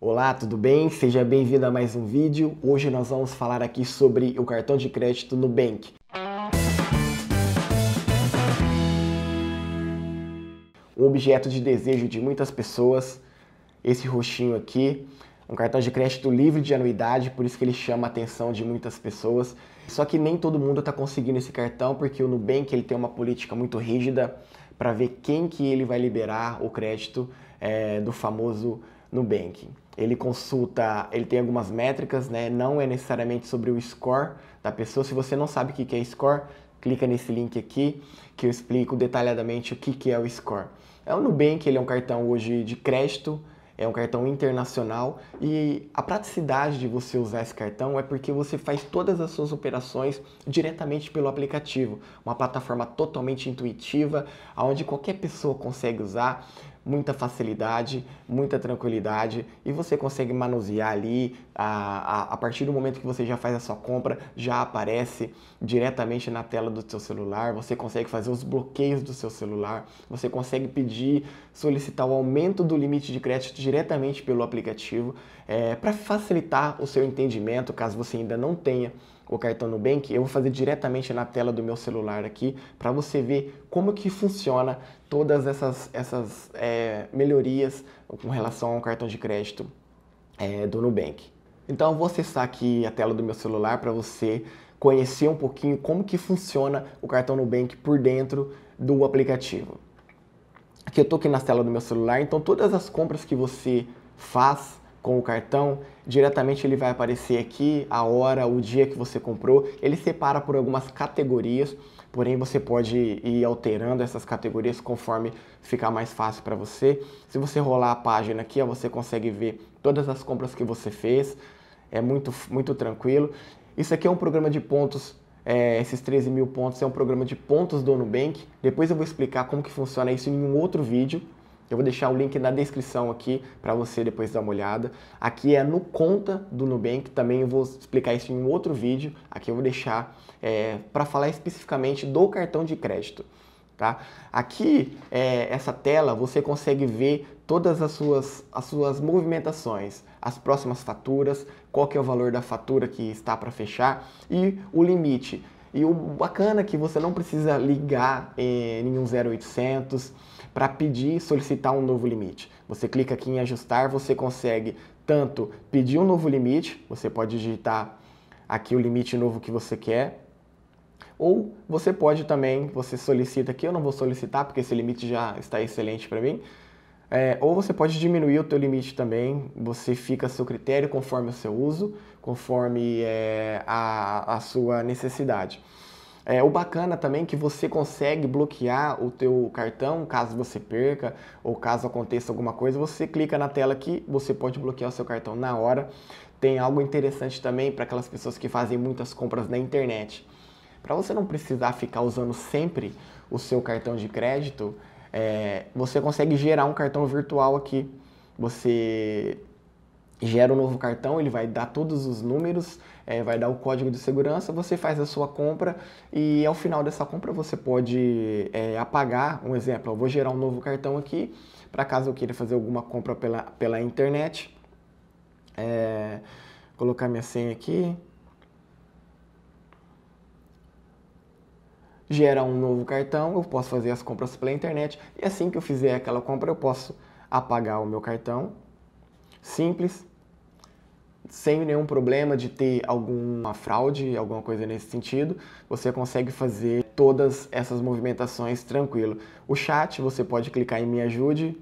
Olá, tudo bem? Seja bem-vindo a mais um vídeo. Hoje nós vamos falar aqui sobre o cartão de crédito Nubank. Um objeto de desejo de muitas pessoas, esse roxinho aqui, um cartão de crédito livre de anuidade, por isso que ele chama a atenção de muitas pessoas. Só que nem todo mundo está conseguindo esse cartão, porque o Nubank ele tem uma política muito rígida para ver quem que ele vai liberar o crédito é, do famoso Nubank. Ele consulta, ele tem algumas métricas, né? Não é necessariamente sobre o score da pessoa. Se você não sabe o que é score, clica nesse link aqui que eu explico detalhadamente o que é o score. É o Nubank, ele é um cartão hoje de crédito, é um cartão internacional e a praticidade de você usar esse cartão é porque você faz todas as suas operações diretamente pelo aplicativo, uma plataforma totalmente intuitiva, onde qualquer pessoa consegue usar muita facilidade, muita tranquilidade e você consegue manusear ali a, a, a, partir do momento que você já faz a sua compra, já aparece diretamente na tela do seu celular, você consegue fazer os bloqueios do seu celular, você consegue pedir, solicitar o aumento do limite de crédito diretamente pelo aplicativo é, para facilitar o seu entendimento, caso você ainda não tenha o cartão Nubank, eu vou fazer diretamente na tela do meu celular aqui para você ver como que funciona todas essas, essas é, melhorias com relação ao cartão de crédito é, do Nubank. Então eu vou acessar aqui a tela do meu celular para você conhecer um pouquinho como que funciona o cartão Nubank por dentro do aplicativo. Aqui eu estou aqui na tela do meu celular, então todas as compras que você faz com o cartão, diretamente ele vai aparecer aqui a hora, o dia que você comprou. Ele separa por algumas categorias, porém você pode ir alterando essas categorias conforme ficar mais fácil para você. Se você rolar a página aqui, ó, você consegue ver todas as compras que você fez. É muito, muito tranquilo. Isso aqui é um programa de pontos é, esses 13 mil pontos é um programa de pontos do Nubank. Depois eu vou explicar como que funciona isso em um outro vídeo. Eu vou deixar o link na descrição aqui para você depois dar uma olhada. Aqui é no conta do Nubank, também eu vou explicar isso em outro vídeo. Aqui eu vou deixar é, para falar especificamente do cartão de crédito. Tá? Aqui, é, essa tela, você consegue ver todas as suas, as suas movimentações, as próximas faturas, qual que é o valor da fatura que está para fechar e o limite. E o bacana é que você não precisa ligar em nenhum 0800 para pedir, solicitar um novo limite. Você clica aqui em ajustar, você consegue tanto pedir um novo limite, você pode digitar aqui o limite novo que você quer, ou você pode também, você solicita aqui, eu não vou solicitar porque esse limite já está excelente para mim, é, ou você pode diminuir o teu limite também, você fica a seu critério conforme o seu uso, conforme é, a, a sua necessidade. É, o bacana também é que você consegue bloquear o teu cartão caso você perca ou caso aconteça alguma coisa, você clica na tela aqui, você pode bloquear o seu cartão na hora. Tem algo interessante também para aquelas pessoas que fazem muitas compras na internet. Para você não precisar ficar usando sempre o seu cartão de crédito, é, você consegue gerar um cartão virtual aqui. Você gera um novo cartão, ele vai dar todos os números, é, vai dar o código de segurança, você faz a sua compra e ao final dessa compra você pode é, apagar, um exemplo, eu vou gerar um novo cartão aqui, para caso eu queira fazer alguma compra pela, pela internet, é, colocar minha senha aqui, gera um novo cartão, eu posso fazer as compras pela internet e assim que eu fizer aquela compra eu posso apagar o meu cartão, simples, sem nenhum problema de ter alguma fraude, alguma coisa nesse sentido, você consegue fazer todas essas movimentações tranquilo. O chat, você pode clicar em Me Ajude,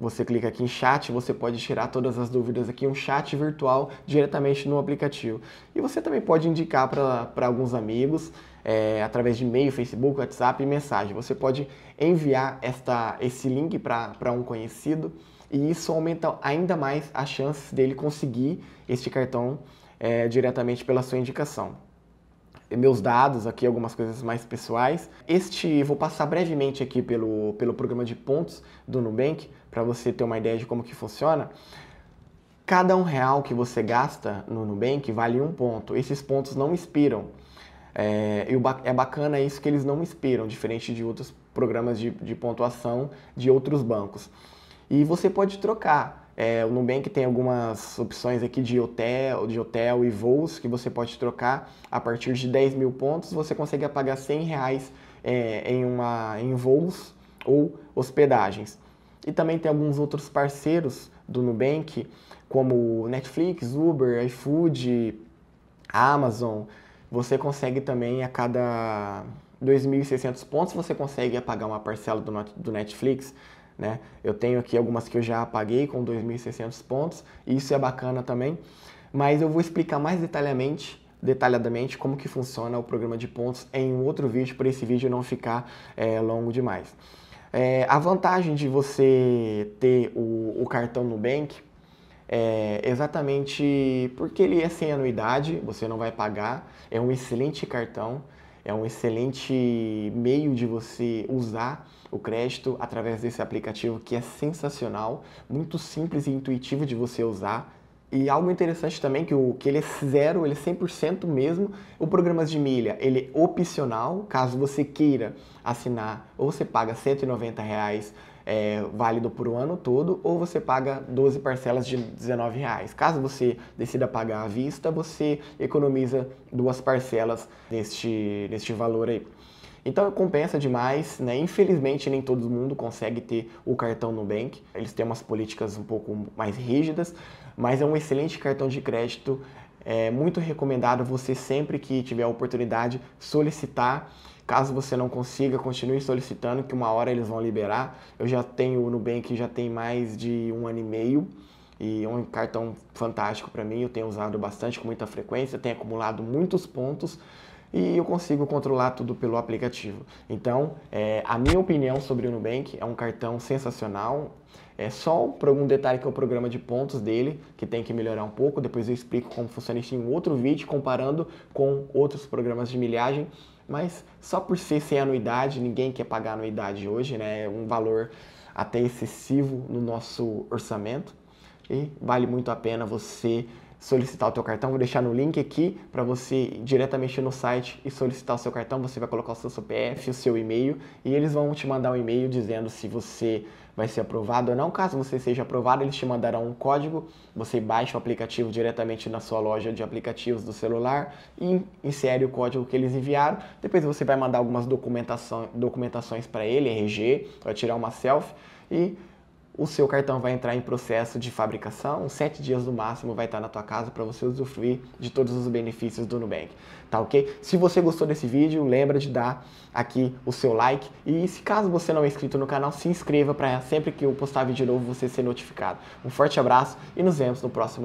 você clica aqui em chat, você pode tirar todas as dúvidas aqui, um chat virtual diretamente no aplicativo. E você também pode indicar para alguns amigos, é, através de e-mail, Facebook, WhatsApp e mensagem. Você pode enviar esta, esse link para um conhecido e isso aumenta ainda mais as chances dele conseguir este cartão é, diretamente pela sua indicação. Meus dados aqui, algumas coisas mais pessoais. Este, vou passar brevemente aqui pelo, pelo programa de pontos do Nubank, para você ter uma ideia de como que funciona. Cada um real que você gasta no Nubank vale um ponto. Esses pontos não expiram. É, é bacana isso que eles não expiram, diferente de outros programas de, de pontuação de outros bancos. E você pode trocar. É, o Nubank tem algumas opções aqui de hotel, de hotel e voos que você pode trocar. A partir de 10 mil pontos, você consegue pagar 100 reais é, em, uma, em voos ou hospedagens. E também tem alguns outros parceiros do Nubank, como Netflix, Uber, iFood, Amazon. Você consegue também a cada 2.600 pontos, você consegue pagar uma parcela do Netflix. Né? Eu tenho aqui algumas que eu já paguei com 2.600 pontos, e isso é bacana também. Mas eu vou explicar mais detalhadamente detalhadamente como que funciona o programa de pontos em um outro vídeo, para esse vídeo não ficar é, longo demais. É, a vantagem de você ter o, o cartão Nubank é exatamente porque ele é sem anuidade, você não vai pagar, é um excelente cartão, é um excelente meio de você usar o crédito através desse aplicativo que é sensacional, muito simples e intuitivo de você usar. E algo interessante também que, o, que ele é zero, ele é 100% mesmo. O programa de milha, ele é opcional, caso você queira assinar, ou você paga 190 reais é, válido por um ano todo, ou você paga 12 parcelas de 19 reais. Caso você decida pagar à vista, você economiza duas parcelas neste, neste valor aí. Então compensa demais, né? Infelizmente nem todo mundo consegue ter o cartão Nubank. Eles têm umas políticas um pouco mais rígidas, mas é um excelente cartão de crédito. É muito recomendado você sempre que tiver a oportunidade solicitar. Caso você não consiga, continue solicitando, que uma hora eles vão liberar. Eu já tenho o Nubank já tem mais de um ano e meio e é um cartão fantástico para mim. Eu tenho usado bastante com muita frequência, tenho acumulado muitos pontos e eu consigo controlar tudo pelo aplicativo. Então, é, a minha opinião sobre o Nubank é um cartão sensacional. É só por algum detalhe que é o programa de pontos dele, que tem que melhorar um pouco. Depois eu explico como funciona isso em outro vídeo, comparando com outros programas de milhagem. Mas só por ser sem anuidade, ninguém quer pagar anuidade hoje, né? É um valor até excessivo no nosso orçamento. E vale muito a pena você solicitar o teu cartão. Vou deixar no link aqui para você diretamente no site e solicitar o seu cartão. Você vai colocar o seu CPF, o seu e-mail e eles vão te mandar um e-mail dizendo se você vai ser aprovado ou não. Caso você seja aprovado, eles te mandarão um código. Você baixa o aplicativo diretamente na sua loja de aplicativos do celular e insere o código que eles enviaram. Depois você vai mandar algumas documentação, documentações para ele, RG, vai tirar uma selfie e o seu cartão vai entrar em processo de fabricação, sete dias no máximo vai estar na tua casa para você usufruir de todos os benefícios do Nubank, tá ok? Se você gostou desse vídeo, lembra de dar aqui o seu like e se caso você não é inscrito no canal, se inscreva para sempre que eu postar vídeo novo você ser notificado. Um forte abraço e nos vemos no próximo